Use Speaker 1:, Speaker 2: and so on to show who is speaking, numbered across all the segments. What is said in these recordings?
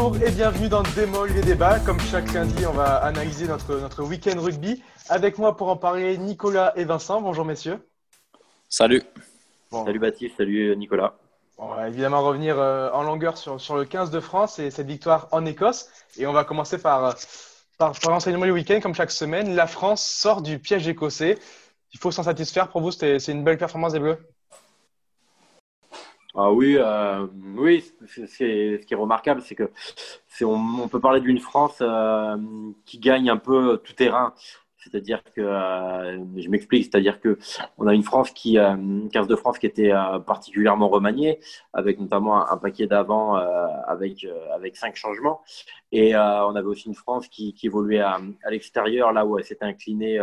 Speaker 1: Bonjour et bienvenue dans Démol les débats. Comme chaque lundi, on va analyser notre, notre week-end rugby. Avec moi pour en parler, Nicolas et Vincent. Bonjour messieurs.
Speaker 2: Salut.
Speaker 3: Salut Baptiste, salut Nicolas.
Speaker 1: On va évidemment revenir euh, en longueur sur, sur le 15 de France et cette victoire en Écosse. Et on va commencer par, euh, par, par l'enseignement du week-end, comme chaque semaine. La France sort du piège écossais. Il faut s'en satisfaire. Pour vous, c'est une belle performance des Bleus?
Speaker 3: Ah oui, euh, oui, c'est ce qui est remarquable, c'est que on, on, peut parler d'une France euh, qui gagne un peu tout terrain. C'est-à-dire que, euh, je m'explique, c'est-à-dire que on a une France qui, 15 de France qui était particulièrement remaniée, avec notamment un, paquet d'avant avec avec cinq changements, et on avait aussi une France qui, qui évoluait à, à l'extérieur, là où elle s'était inclinée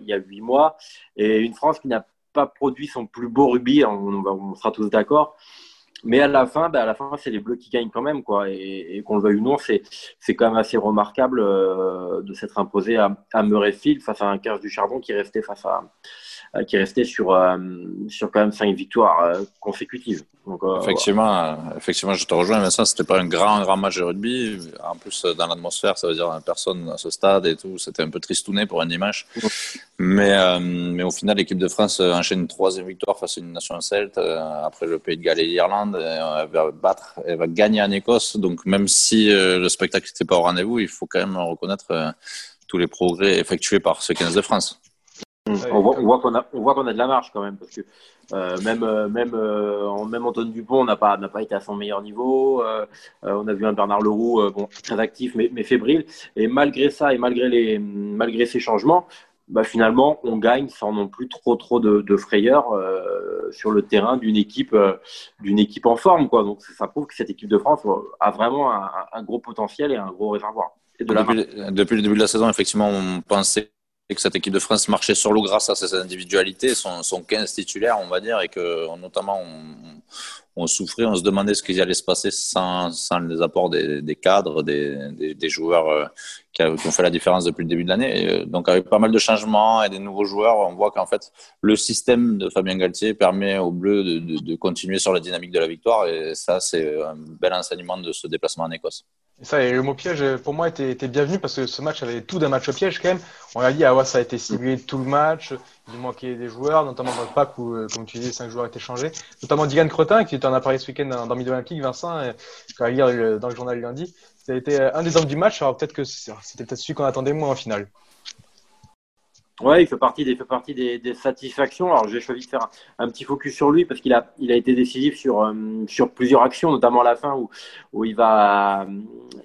Speaker 3: il y a huit mois, et une France qui n'a produit son plus beau rugby, on, on sera tous d'accord. Mais à la fin, bah, à la fin, c'est les Bleus qui gagnent quand même, quoi. Et, qu'on le veuille ou non, c'est c'est quand même assez remarquable euh, de s'être imposé à, à Murrayfield face à un cache du charbon qui restait face à qui restait sur euh, sur quand même cinq victoires consécutives.
Speaker 2: Donc, effectivement, effectivement, je te rejoins. Mais ça, c'était pas un grand grand match de rugby. En plus, dans l'atmosphère, ça veut dire personne à ce stade et tout. C'était un peu tristouné pour un dimanche. Mais mais au final, l'équipe de France enchaîne une troisième victoire face à une nation celte après le Pays de Galles et l'Irlande. Euh, elle va battre, elle va gagner en Écosse. Donc même si euh, le spectacle n'était pas au rendez-vous, il faut quand même reconnaître euh, tous les progrès effectués par ce 15 de France.
Speaker 3: On voit, qu'on a, on voit qu'on a de la marge quand même parce que même même même Antoine Dupont n'a pas n'a pas été à son meilleur niveau. on a vu un Bernard Leroux bon très actif mais, mais, fébrile et malgré ça et malgré les malgré ces changements, bah, finalement, on gagne sans non plus trop trop de, de frayeur euh, sur le terrain d'une équipe euh, d'une équipe en forme, quoi. Donc ça prouve que cette équipe de France a vraiment un, un gros potentiel et un gros réservoir.
Speaker 2: Et de depuis, depuis, le début de la saison, effectivement, on pensait que cette équipe de France marchait sur l'eau grâce à ses individualités, son, son 15 titulaires, on va dire, et que notamment on, souffrait, on se demandait ce qui allait se passer sans, les apports des, cadres, des, joueurs euh, qui, ont fait la différence depuis le début de l'année. Euh, donc avec pas mal de changements et des nouveaux joueurs, on voit qu'en fait le système de Fabien Galtier permet aux Bleus de continuer sur la dynamique de la victoire et ça c'est un bel enseignement de ce déplacement en Écosse.
Speaker 1: Ça, et le mot piège, pour moi, était, était bienvenu parce que ce match avait tout d'un match au piège quand même. On a dit, ah ouais, ça a été ciblé tout le match. Il manquait des joueurs, notamment dans le pack où, euh, comme tu disais, cinq joueurs étaient changés. Notamment Dylan Crotin, qui était en appareil ce week-end dans, dans Midi Olympique, Vincent, et, quand il lire dans le journal lundi. Ça a été un des hommes du match. Alors peut-être que c'était peut-être celui qu'on attendait moins en finale.
Speaker 3: Ouais, il fait partie des, fait partie des, satisfactions. Alors, j'ai choisi de faire un, petit focus sur lui parce qu'il a, il a été décisif sur, euh, sur plusieurs actions, notamment à la fin où, où il va,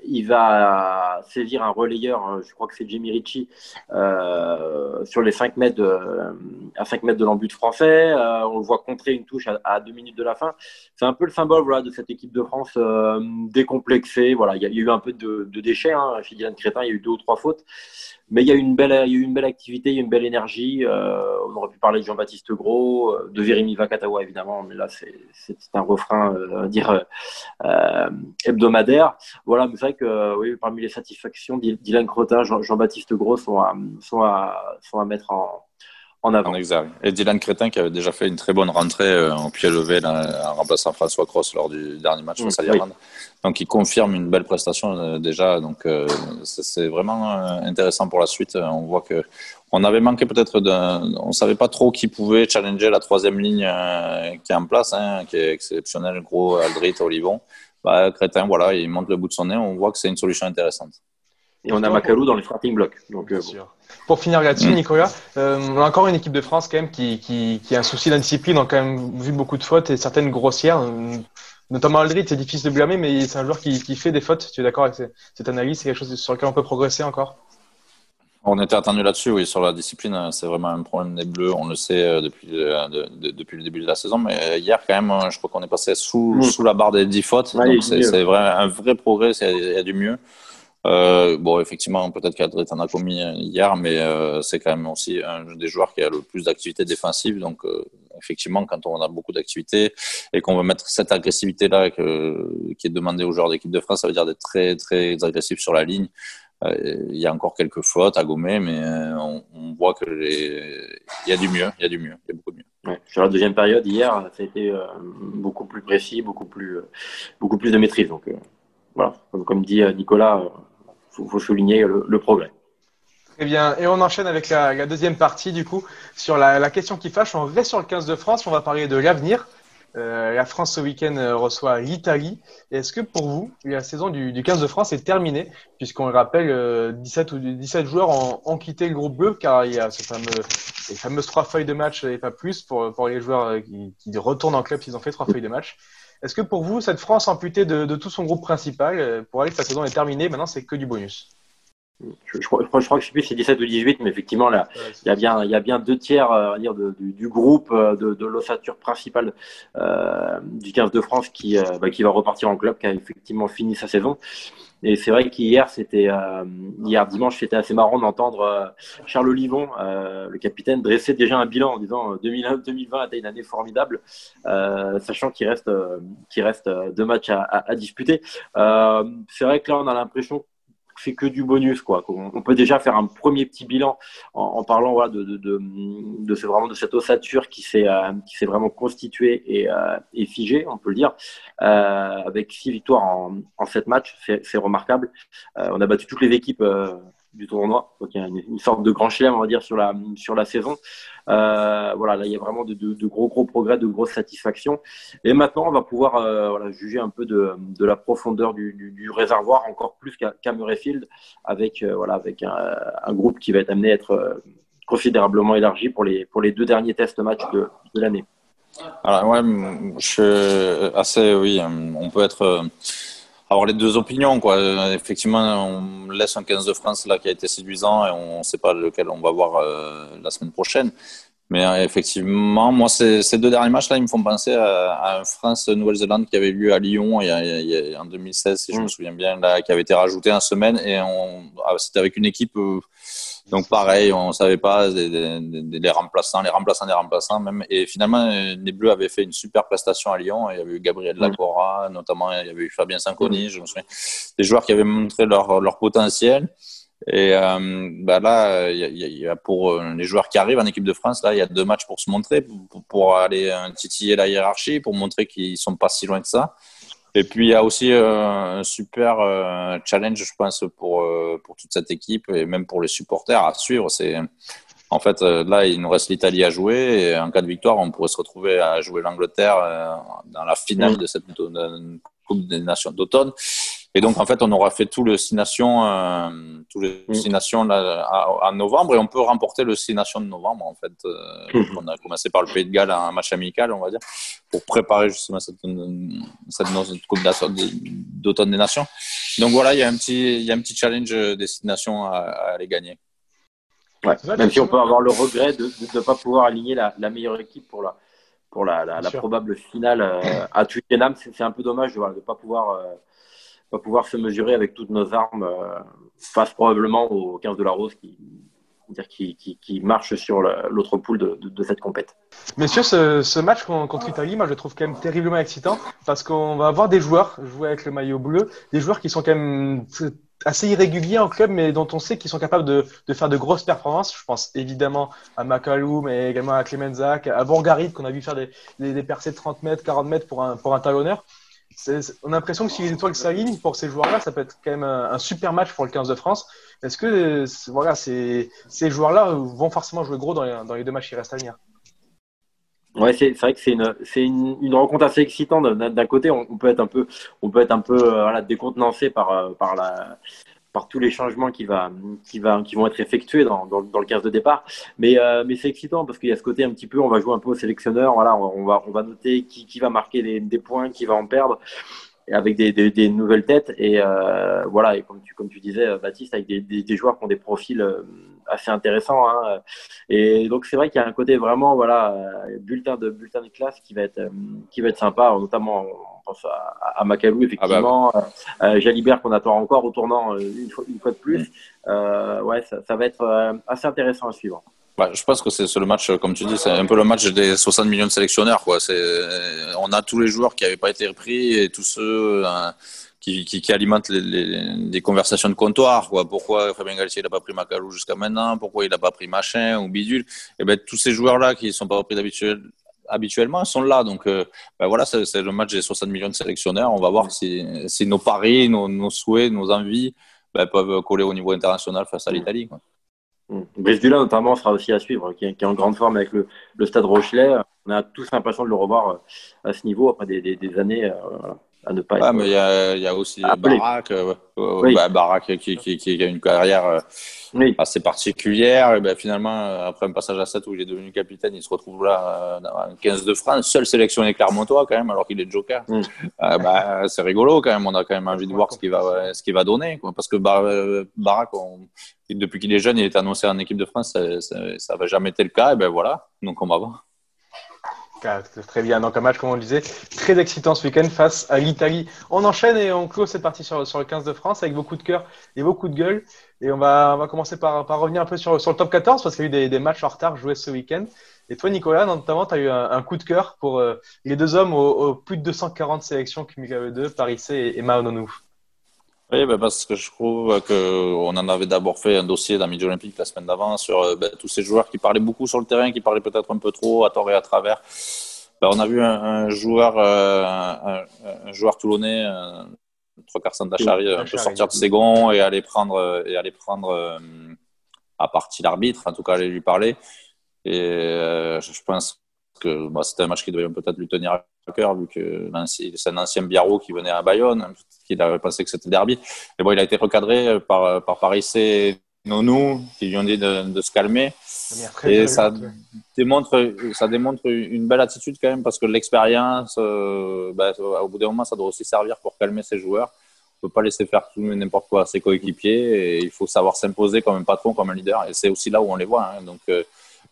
Speaker 3: il va saisir un relayeur. Euh, je crois que c'est Jimmy Ritchie euh, sur les 5 mètres de, à 5 mètres de l'embut français. On le voit contrer une touche à, à, deux minutes de la fin. C'est un peu le symbole voilà, de cette équipe de France décomplexée. Voilà, il y, a, eu un peu de, de déchets. Hein. Chez Dylan Crétin, il y a eu deux ou trois fautes. Mais il y a eu une belle, il y a eu une belle activité, belle énergie. Euh, on aurait pu parler de Jean-Baptiste Gros, euh, de Vérémy Vakatawa évidemment, mais là c'est un refrain, euh, dire hebdomadaire. Voilà, mais c'est vrai que oui, parmi les satisfactions, Dylan Crotin, Jean-Baptiste Gros sont à, sont sont à mettre en, en avant.
Speaker 2: Exact. Et Dylan Crétin qui avait déjà fait une très bonne rentrée euh, en pied levé là, en remplaçant François Cross lors du dernier match face à l'Irlande. Donc il confirme une belle prestation euh, déjà. Donc euh, c'est vraiment euh, intéressant pour la suite. On voit que on avait manqué peut-être d'un, on savait pas trop qui pouvait challenger la troisième ligne euh, qui est en place, hein, qui est exceptionnelle, gros Aldrit, Olivon. Bah, Crétin, voilà, il monte le bout de son nez. On voit que c'est une solution intéressante.
Speaker 3: Et on a Macalou dans les starting blocks. Donc,
Speaker 1: euh, bon. Pour finir là-dessus, mmh. Nicolas, euh, on a encore une équipe de France quand même qui, qui, qui a un souci d'indiscipline. On a quand même vu beaucoup de fautes et certaines grossières. Notamment Aldrit, c'est difficile de blâmer, mais c'est un joueur qui, qui fait des fautes. Tu es d'accord avec cette analyse? C'est quelque chose sur lequel on peut progresser encore?
Speaker 2: On était attendu là-dessus, oui, sur la discipline, c'est vraiment un problème des Bleus, on le sait euh, depuis, de, de, depuis le début de la saison, mais hier quand même, je crois qu'on est passé sous, mmh. sous la barre des 10 fautes, ouais, donc c'est vrai, un vrai progrès, il y a du mieux. Euh, bon, effectivement, peut-être qu'Adrit en a commis hier, mais euh, c'est quand même aussi un des joueurs qui a le plus d'activité défensive. Donc, euh, effectivement, quand on a beaucoup d'activité et qu'on veut mettre cette agressivité-là qui est demandée aux joueurs d'équipe de France, ça veut dire d'être très, très agressif sur la ligne. Euh, il y a encore quelques fautes à gommer, mais euh, on, voit que il y a du mieux, il y a du mieux, il y a beaucoup de mieux.
Speaker 3: Sur la deuxième période, hier, ça a été beaucoup plus précis, beaucoup plus, beaucoup plus de maîtrise. Donc, voilà, comme, dit Nicolas, il faut, souligner le, progrès.
Speaker 1: Très bien. Et on enchaîne avec la, deuxième partie, du coup, sur la, question qui fâche. On reste sur le 15 de France. On va parler de l'avenir. Euh, la France ce week-end euh, reçoit l'Italie. Est-ce que pour vous, la saison du, 15 de France est terminée? Puisqu'on le rappelle, 17 euh, ou 17 joueurs ont, quitté le groupe bleu car il y a ce fameux, les fameuses trois feuilles de match et pas plus pour, pour les joueurs qui, qui retournent en club s'ils ont fait trois feuilles de match. Est-ce que pour vous, cette France amputée de, tout son groupe principal, pour aller que sa saison est terminée, maintenant c'est que du bonus?
Speaker 3: Je, je, crois, je, crois, que je sais plus c'est 17 ou 18, mais effectivement, là, il y a bien, il y a bien deux tiers euh, dire, de, du, du, groupe euh, de, de l'ossature principale euh, du 15 de France qui, euh, bah, qui va repartir en club, qui a effectivement fini sa saison. Et c'est vrai qu'hier, c'était hier dimanche, c'était assez marrant d'entendre Charles Olivon, le capitaine, dresser déjà un bilan en disant 2020 a été une année formidable, sachant qu'il reste, qu'il reste deux matchs à, à, à disputer. c'est vrai que là, on a l'impression fait que du bonus quoi. On peut déjà faire un premier petit bilan en, parlant de vraiment de cette ossature qui s'est euh, qui s'est vraiment constituée et, euh, et figée, on peut le dire, euh, avec six victoires en, sept matchs, c'est remarquable. On a battu toutes les équipes du tournoi. Donc il y a une, sorte de grand chelem, on va dire, sur la, sur la saison. Euh, voilà, là, il y a vraiment de, de, de, gros, gros progrès, de grosses satisfactions. Et maintenant, on va pouvoir euh, voilà, juger un peu de, de la profondeur du, du, du réservoir, encore plus qu'à Murrayfield, avec, euh, voilà, avec un, un, groupe qui va être amené à être euh, considérablement élargi pour les, pour les deux derniers tests matchs de, de l'année.
Speaker 2: Alors, ouais, je suis assez, oui, on peut être avoir les deux opinions. Quoi. Effectivement, on laisse un 15 de France là qui a été séduisant et on ne sait pas lequel on va voir euh, la semaine prochaine. Mais euh, effectivement, moi, ces, ces, deux derniers matchs là, ils me font penser à, à un France-Nouvelle-Zélande qui avait lieu à Lyon il y a, il y a, en 2016, si je me mm. souviens bien, là, qui avait été rajouté en semaine et ah, c'était avec une équipe. Euh, donc pareil, on savait pas les remplaçants, les remplaçants des remplaçants même. Et finalement, les Bleus avaient fait une super prestation à Lyon. Il y avait eu Gabriel Lacora, notamment il y avait eu Fabien Sanconi, je me souviens. Des joueurs qui avaient montré leur, leur potentiel. Et euh, bah là, il y, a, pour euh, les joueurs qui arrivent en équipe de France, là, il y a deux matchs pour se montrer, pour, pour aller euh, titiller la hiérarchie, pour montrer qu'ils sont pas si loin que ça. Et puis il y a aussi euh, un super euh, challenge, je pense, pour, euh, pour toute cette équipe et même pour les supporters à suivre. C'est en fait là, il nous reste l'Italie à jouer et en cas de victoire, on pourrait se retrouver à jouer l'Angleterre dans la finale de cette Coupe des Nations d'automne. Et donc, en fait, on aura fait tout le Six Nations, euh, tout le mm. Six Nations là, en novembre, et on peut remporter le Six Nations de novembre, en fait. Euh, mm. On a commencé par le Pays de Galles, un match amical, on va dire, pour préparer justement cette, cette Coupe d'automne des Nations. Donc voilà, il y a un petit, il y a un petit challenge des Six Nations à, à aller gagner.
Speaker 3: Ouais. Même si on peut avoir le regret de ne pas pouvoir aligner la, la, meilleure équipe pour la, pour la, la, la probable finale euh, à Twickenham, c'est un peu dommage de ne pas pouvoir euh, va pouvoir se mesurer avec toutes nos armes euh, face probablement aux 15 de la Rose qui, qui, qui, qui marche sur l'autre poule de, de, cette compète.
Speaker 1: Messieurs, ce, ce match contre l'Italie, moi je le trouve quand même terriblement excitant parce qu'on va avoir des joueurs jouer avec le maillot bleu, des joueurs qui sont quand même assez irréguliers en club, mais dont on sait qu'ils sont capables de, de, faire de grosses performances. Je pense évidemment à Macalou, mais également à Clemenzac, à Bourgarit, qu'on a vu faire des, des, des, percées de 30 mètres, 40 mètres pour un, pour un talonneur on a l'impression que si les étoiles s'alignent pour ces joueurs-là, ça peut être quand même un, super match pour le 15 de France. Est-ce que voilà, ces, joueurs-là vont forcément jouer gros dans les, deux matchs qui restent à venir?
Speaker 3: Ouais, c'est vrai que c'est une, rencontre assez excitante. D'un côté, on, peut être un peu, on peut être un peu euh, décontenancé par, euh, par la, par tous les changements qui, va, qui, va, qui vont être effectués dans, dans, le 15 de départ. Mais, euh, mais c'est excitant parce qu'il y a ce côté un petit peu, on va jouer un peu au sélectionneur, voilà, on va, on va noter qui, qui va marquer des points, qui va en perdre avec des, des, des, nouvelles têtes et euh, voilà et comme tu comme tu disais Baptiste avec des, des, joueurs qui ont des profils euh, assez intéressants hein. et donc c'est vrai qu'il y a un côté vraiment voilà bulletin de bulletin de classe qui va être qui va être sympa notamment pense à, à Macalou, effectivement, ah bah. euh, Jalibert qu'on attend encore au tournant euh, une fois, une fois de plus. Euh, ouais, ça, ça, va être euh, assez intéressant à suivre.
Speaker 2: Bah, je pense que c'est le match, comme tu dis, c'est un peu le match des 60 millions de sélectionneurs. Quoi. On a tous les joueurs qui n'avaient pas été repris et tous ceux hein, qui, alimentent les, conversations de comptoir. Quoi. Pourquoi Fabien Galtier n'a pas pris Macalou jusqu'à maintenant? Pourquoi il n'a pas pris Machin ou Bidule? Et eh ben, Tous ces joueurs-là qui ne sont pas repris habituellement sont là. Donc ben voilà, c'est le match des 60 millions de sélectionneurs. On va voir si, nos paris, nos, souhaits, nos envies ben, peuvent coller au niveau international face à l'Italie.
Speaker 3: Brice Dula, notamment, sera aussi à suivre, qui est, en grande forme avec le, Stade Rochelet. On a tous l'impression de le revoir à ce niveau après des, années
Speaker 2: à ne pas ah, mais il y a, y a, aussi Barak, euh, bah, Barak qui, qui, qui, a une carrière euh, assez particulière. Et ben, finalement, euh, après un passage à 7 où il est devenu capitaine, il se retrouve là en 15 de France, seul sélectionné Clermontois quand même, alors qu'il est joker. Mm. bah, c'est rigolo quand même. On a quand même envie de voir ce qu'il va, ce qu'il va donner. Quoi. Parce que Barak, depuis qu'il est jeune, il est annoncé en équipe de France. Ça n'avait jamais été le cas. Et ben voilà, donc on va voir.
Speaker 1: Très bien. Donc un match, comme on le disait, très excitant ce week-end face à l'Italie. On enchaîne et on clôt cette partie sur, le 15 de France avec beaucoup de cœur et beaucoup de gueule. Et on va, commencer par, revenir un peu sur, le top 14 parce qu'il y a eu des, matchs en retard joués ce week-end. Et toi, Nicolas, notamment, tu as eu un, coup de cœur pour euh, les deux hommes aux, plus de 240 sélections cumulées deux, Paris C et, et
Speaker 2: Oui, ben parce que je trouve qu'on en avait d'abord fait un dossier dans Midi Olympique la semaine d'avant sur ben, tous ces joueurs qui parlaient beaucoup sur le terrain, qui parlaient peut-être un peu trop à tort et à travers. Ben, on a vu un, joueur, euh, un, joueur toulonnais, euh, trois quarts d'Achari, un peu sortir de ses gonds et aller prendre, et aller prendre euh, à partie l'arbitre, en tout cas aller lui parler. Et je pense que bah, c'était un match qui devait peut-être lui tenir à cœur, vu que c'est un ancien Biarro qui venait à Bayonne, qui avait pensé que c'était derby. Et bon, il a été recadré par, par Paris C. Nonou, qui lui ont dit de, de se calmer. Et ça démontre, ça démontre une belle attitude quand même parce que l'expérience, euh, bah, au bout d'un moment, ça doit aussi servir pour calmer ses joueurs. On ne peut pas laisser faire tout n'importe quoi à ses coéquipiers et il faut savoir s'imposer comme un patron, comme un leader. Et c'est aussi là où on les voit. Hein. Donc, euh,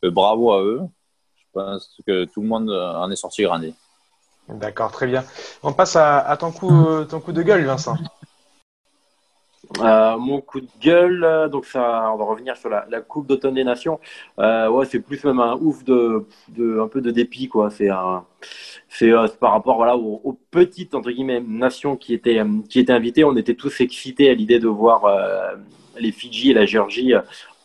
Speaker 2: euh, bravo à eux. Pense que tout le monde en est sorti grandi.
Speaker 1: D'accord, très bien. On passe à, à ton, coup, ton coup de gueule, Vincent.
Speaker 3: Euh, mon coup de gueule, euh, donc ça, on va revenir sur la, Coupe d'automne des Nations. Euh, ouais, c'est plus même un ouf de, de, un peu de dépit quoi. C'est par rapport voilà aux, petites entre guillemets nations qui étaient qui étaient invitées. On était tous excités à l'idée de voir les Fidji et la Géorgie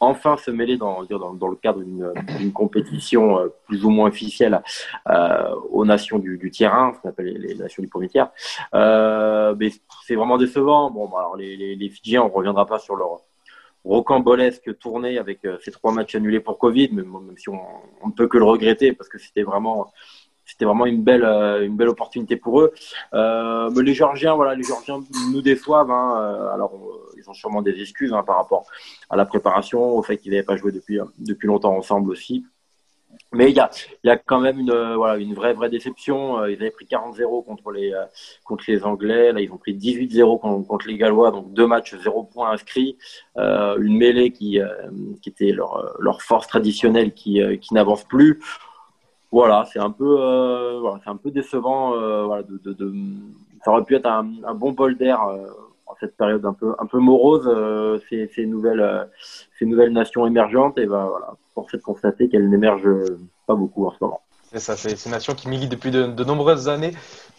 Speaker 3: enfin se mêler dans, dans, dans le cadre d'une compétition euh, plus ou moins officielle euh, aux nations du, du tiers 1, ce qu'on appelle les, nations du premier tiers. Euh, mais c'est vraiment décevant. Bon, bah, alors les, les, les Fidjiens, on ne reviendra pas sur leur rocambolesque tournée avec euh, ces trois matchs annulés pour Covid, mais même si on ne peut que le regretter parce que c'était vraiment c'était vraiment une belle, une belle opportunité pour eux. Euh, mais les Georgiens, voilà, les Georgiens nous déçoivent. Hein. Alors, ils ont sûrement des excuses hein, par rapport à la préparation, au fait qu'ils n'avaient pas joué depuis, depuis longtemps ensemble aussi. Mais il y a, y a quand même une, voilà, une vraie, vraie déception. Euh, ils avaient pris 40-0 contre les, euh, contre les Anglais. Là, ils ont pris 18-0 contre, les Gallois. Donc, deux matchs, zéro points inscrits. Euh, une mêlée qui, qui était leur, leur force traditionnelle qui, qui n'avance plus. Voilà, c'est un peu, voilà, un peu décevant. voilà, ça aurait pu être un bon bol d'air cette période un peu, un peu morose, euh, ces, nouvelles, euh, ces nouvelles nations émergentes, et ben voilà, force est de constater qu'elles n'émergent pas beaucoup en ce moment.
Speaker 1: C'est ça, c'est ces nations qui militent depuis de, nombreuses années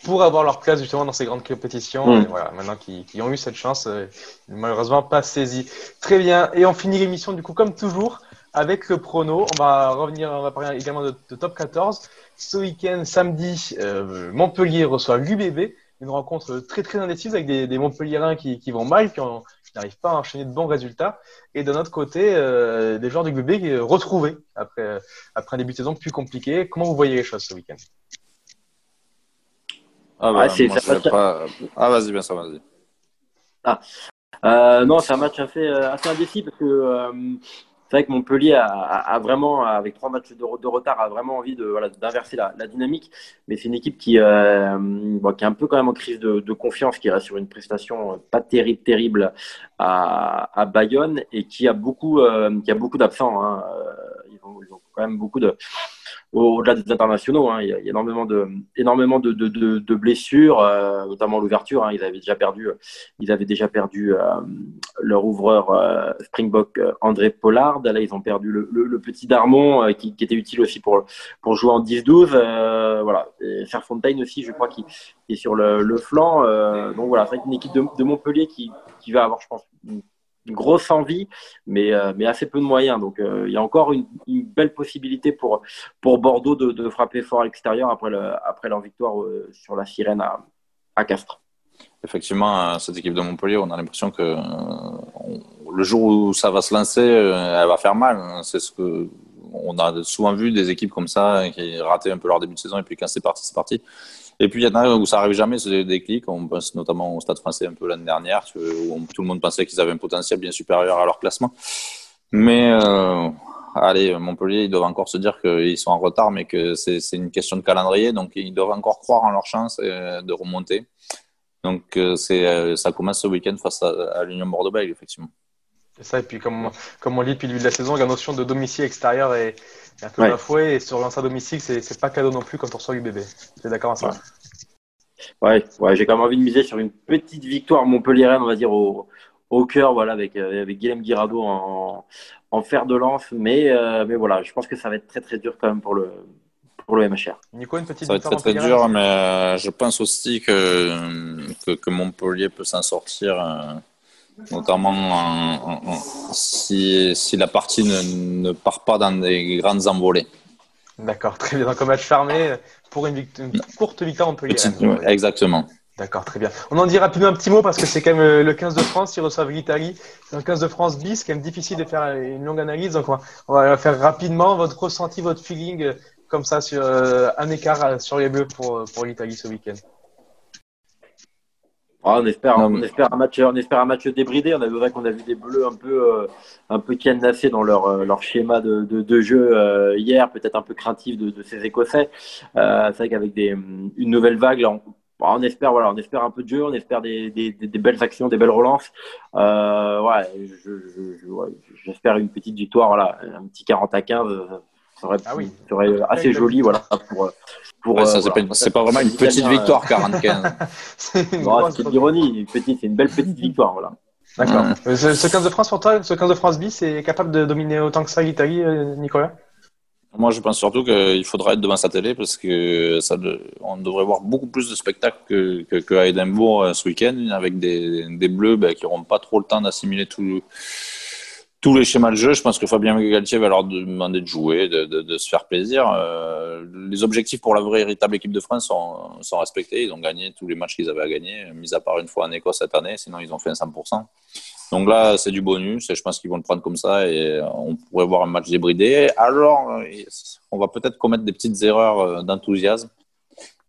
Speaker 1: pour avoir leur place justement dans ces grandes compétitions. Mm. Et voilà, maintenant qui, ont eu cette chance, euh, malheureusement pas saisie. Très bien, et on finit l'émission du coup comme toujours avec le prono. On va revenir, on va parler également de, top 14. Ce week-end, samedi, Montpellier reçoit l'UBB une rencontre très très indécise avec des, des Montpellierins qui, qui vont mal, qui, n'arrivent pas à enchaîner de bons résultats. Et de notre côté, euh, des joueurs du GBB retrouvés après, après un début de saison plus compliqué. Comment vous voyez les choses ce week-end?
Speaker 2: Ah, bah, ah, ah vas-y, bien ça, vas-y.
Speaker 3: Ah. Euh, non, c'est un match assez, euh, assez indécis parce que c'est vrai que Montpellier a, vraiment, avec trois matchs de, retard, a vraiment envie de voilà, d'inverser la, dynamique. Mais c'est une équipe qui, euh, qui est un peu quand même en crise de, confiance, qui reste sur une prestation pas terrible, terrible à, à Bayonne et qui a beaucoup, euh, qui a beaucoup d'absents. Hein. Euh, ils, ils, ont, quand même beaucoup de, au-delà des internationaux. Hein, il, y a, énormément de, énormément de, de, de, blessures, euh, notamment l'ouverture. Hein, ils avaient déjà perdu, ils avaient déjà perdu euh, leur ouvreur euh, Springbok André Pollard. Là, ils ont perdu le, petit Darmon qui, était utile aussi pour, pour jouer en 10-12. voilà. Et Fairfontaine aussi, je crois, qui, est sur le, le flanc. donc voilà, c'est une équipe de, Montpellier qui, qui va avoir, je pense, grosse envie, mais, mais assez peu de moyens. Donc il y a encore une, belle possibilité pour, pour Bordeaux de, frapper fort à l'extérieur après, après leur victoire sur la sirène à, à Castres
Speaker 2: effectivement, cette équipe de Montpellier, on a l'impression que le jour où ça va se lancer, elle va faire mal. C'est ce que on a souvent vu des équipes comme ça qui rataient un peu leur début de saison et puis quand c'est parti, c'est parti. Et puis il y en a où ça arrive jamais, c'est des déclics. On pense notamment au Stade Français un peu l'année dernière, où tout le monde pensait qu'ils avaient un potentiel bien supérieur à leur classement. Mais euh, allez, Montpellier, ils doivent encore se dire qu'ils sont en retard, mais que c'est une question de calendrier, donc ils doivent encore croire en leur chance de remonter. Donc euh, euh, ça commence ce week-end face à, l'Union Bordeaux-Bègles, effectivement.
Speaker 1: C'est ça, et puis comme, comme on lit depuis le début de la saison, la notion de domicile extérieur est, un peu ouais. et sur l'ancien domicile, c'est pas cadeau non plus quand on reçoit bébé. Tu es d'accord avec ça?
Speaker 3: Ouais, ouais, j'ai quand même envie de miser sur une petite victoire montpelliéraine, on va dire, au, au cœur, voilà, avec, euh, avec Guillaume Guirado en, en fer de lance. Mais, euh, mais voilà, je pense que ça va être très très dur quand même pour le, pour le MHR.
Speaker 1: Nico, une petite
Speaker 2: ça va être très très dur, mais euh, je pense aussi que, que, que Montpellier peut s'en sortir notamment si, si, la partie ne, ne, part pas dans des grandes envolées.
Speaker 1: D'accord, très bien. Donc, un match fermé pour une, courte victoire, on peut
Speaker 2: dire. Exactement.
Speaker 1: D'accord, très bien. On en dit rapidement un petit mot parce que c'est quand même euh, le 15 de France, ils reçoivent l'Italie. C'est un 15 de France bis, c'est quand même difficile de faire une longue analyse. Donc, on va, faire rapidement votre ressenti, votre feeling, euh, comme ça, sur euh, un écart sur les Bleus pour, pour l'Italie ce week-end?
Speaker 3: Ah, on espère, on espère un match, on espère un match débridé. On a vu qu'on a vu des bleus un peu, euh, un peu cadenassés dans leur, euh, leur schéma de, de, jeu euh, hier, peut-être un peu craintif de, de ces Écossais. c'est vrai qu'avec des, une nouvelle vague, on, on, espère, voilà, on espère un peu de jeu, on espère des, des, des belles actions, des belles relances. ouais, j'espère une petite victoire, voilà, un petit 40 à 15. Ça serait, ah oui. serait assez joli, voilà, pour
Speaker 2: euh, c'est pas, vraiment une petite victoire, 45.
Speaker 3: c'est une ironie, c'est une belle petite victoire, voilà.
Speaker 1: D'accord. Euh, ce, 15 de France pour toi, ce 15 de France bis est capable de dominer autant que ça l'Italie, euh, Nicolas?
Speaker 2: Moi, je pense surtout qu'il faudra être devant sa télé parce que ça, on devrait voir beaucoup plus de spectacles que, que, à Edinburgh ce week-end avec des, des Bleus ben, qui n'auront pas trop le temps d'assimiler tout tous les schémas de jeu, je pense que Fabien Galtier va leur demander de jouer, de, se faire plaisir. Euh, les objectifs pour la vraie véritable équipe de France sont, respectés. Ils ont gagné tous les matchs qu'ils avaient à gagner, mis à part une fois en Écosse cette année. Sinon, ils ont fait un 100%. Donc là, c'est du bonus et je pense qu'ils vont le prendre comme ça et on pourrait voir un match débridé. Alors, euh, on va peut-être commettre des petites erreurs euh, d'enthousiasme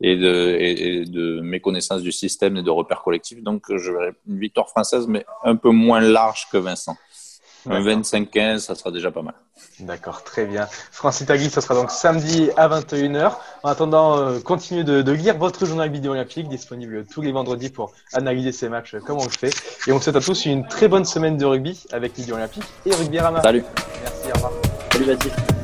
Speaker 2: et de, et de méconnaissance du système et de repères collectifs. Donc, je verrai une victoire française, mais un peu moins large que Vincent. Un 25-15, ça sera déjà pas mal.
Speaker 1: D'accord, très bien. France-Italie, ça sera donc samedi à 21h. En attendant, euh, continuez de, de, lire votre journal vidéo olympique, disponible tous les vendredis pour analyser ces matchs comme on le fait. Et on vous souhaite à tous une très bonne semaine de rugby avec Vidéo Olympique et Rugby Rama.
Speaker 2: Salut.
Speaker 1: Merci, au revoir.
Speaker 3: Salut Baptiste.